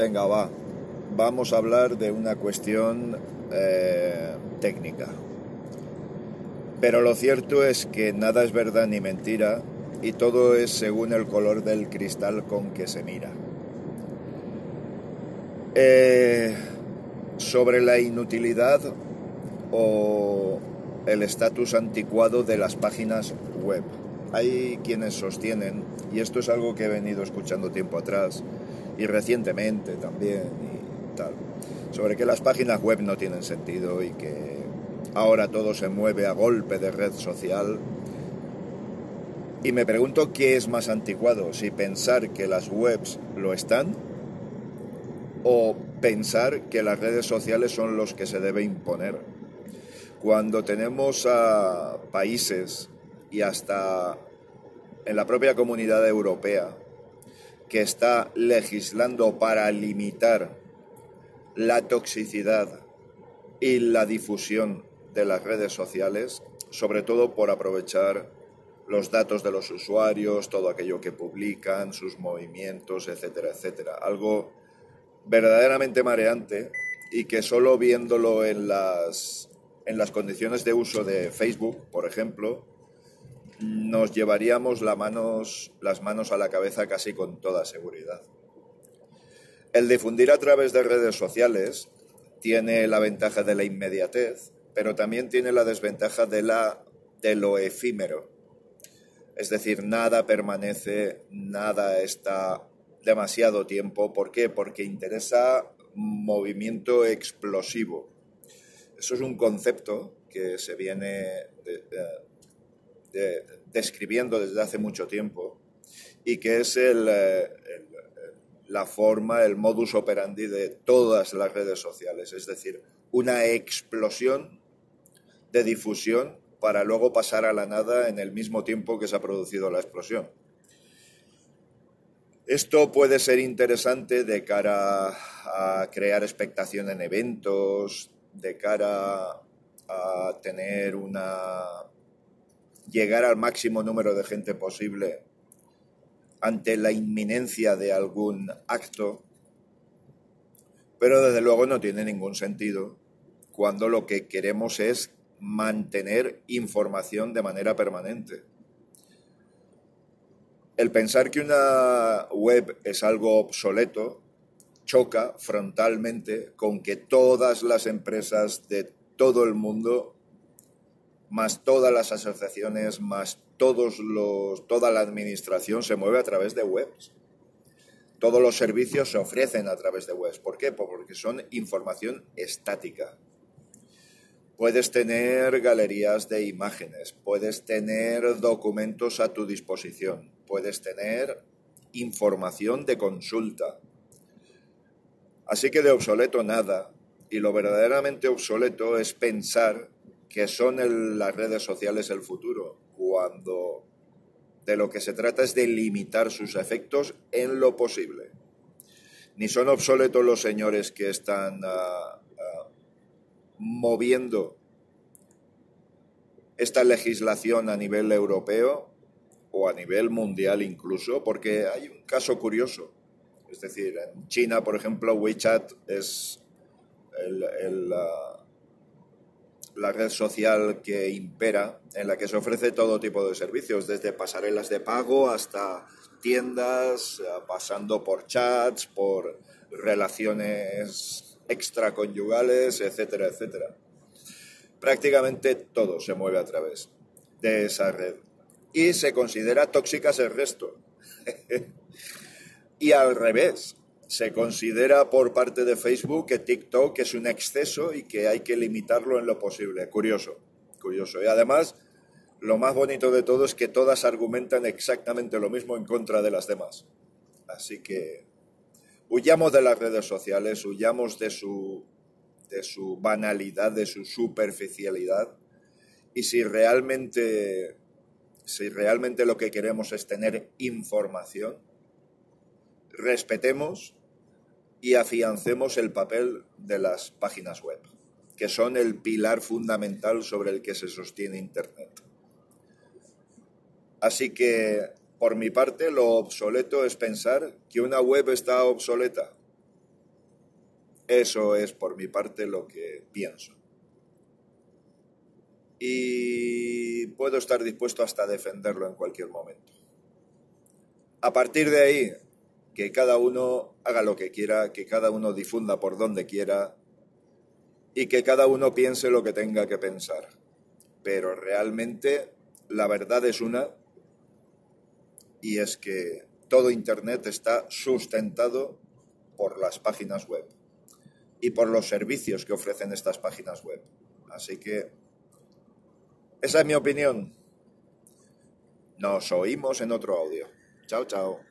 Venga, va. Vamos a hablar de una cuestión eh, técnica. Pero lo cierto es que nada es verdad ni mentira y todo es según el color del cristal con que se mira. Eh, sobre la inutilidad o el estatus anticuado de las páginas web. Hay quienes sostienen, y esto es algo que he venido escuchando tiempo atrás y recientemente también y tal, sobre que las páginas web no tienen sentido y que ahora todo se mueve a golpe de red social. Y me pregunto qué es más anticuado, si pensar que las webs lo están o pensar que las redes sociales son los que se debe imponer. Cuando tenemos a países y hasta en la propia comunidad europea que está legislando para limitar la toxicidad y la difusión de las redes sociales, sobre todo por aprovechar los datos de los usuarios, todo aquello que publican, sus movimientos, etcétera, etcétera. Algo verdaderamente mareante y que solo viéndolo en las, en las condiciones de uso de Facebook, por ejemplo, nos llevaríamos las manos a la cabeza casi con toda seguridad. El difundir a través de redes sociales tiene la ventaja de la inmediatez, pero también tiene la desventaja de, la, de lo efímero. Es decir, nada permanece, nada está demasiado tiempo. ¿Por qué? Porque interesa movimiento explosivo. Eso es un concepto que se viene describiendo desde hace mucho tiempo y que es el, eh, la forma, el modus operandi de todas las redes sociales, es decir, una explosión de difusión para luego pasar a la nada en el mismo tiempo que se ha producido la explosión. Esto puede ser interesante de cara a crear expectación en eventos, de cara a tener una llegar al máximo número de gente posible ante la inminencia de algún acto, pero desde luego no tiene ningún sentido cuando lo que queremos es mantener información de manera permanente. El pensar que una web es algo obsoleto choca frontalmente con que todas las empresas de todo el mundo más todas las asociaciones, más todos los, toda la administración se mueve a través de webs. Todos los servicios se ofrecen a través de webs. ¿Por qué? Porque son información estática. Puedes tener galerías de imágenes, puedes tener documentos a tu disposición, puedes tener información de consulta. Así que de obsoleto nada. Y lo verdaderamente obsoleto es pensar que son las redes sociales el futuro, cuando de lo que se trata es de limitar sus efectos en lo posible. Ni son obsoletos los señores que están ah, ah, moviendo esta legislación a nivel europeo o a nivel mundial incluso, porque hay un caso curioso. Es decir, en China, por ejemplo, WeChat es el, ah, la red social que impera, en la que se ofrece todo tipo de servicios, desde pasarelas de pago hasta tiendas, eh, pasando por chats, por relaciones extraconyugales, etcétera, etcétera. Prácticamente todo se mueve a través de esa red. Y se considera tóxicas el resto. y al revés, se considera por parte de Facebook que TikTok es un exceso y que hay que limitarlo en lo posible. Curioso, curioso. Y además, lo más bonito de todo es que todas argumentan exactamente lo mismo en contra de las demás. Así que huyamos de las redes sociales, huyamos de su, de su banalidad, de su superficialidad. Y si realmente, si realmente lo que queremos es tener información, respetemos y afiancemos el papel de las páginas web, que son el pilar fundamental sobre el que se sostiene Internet. Así que, por mi parte, lo obsoleto es pensar que una web está obsoleta. Eso es por mi parte lo que pienso. Y puedo estar dispuesto hasta defenderlo en cualquier momento. A partir de ahí, que cada uno haga lo que quiera, que cada uno difunda por donde quiera y que cada uno piense lo que tenga que pensar. Pero realmente la verdad es una y es que todo Internet está sustentado por las páginas web y por los servicios que ofrecen estas páginas web. Así que esa es mi opinión. Nos oímos en otro audio. Chao, chao.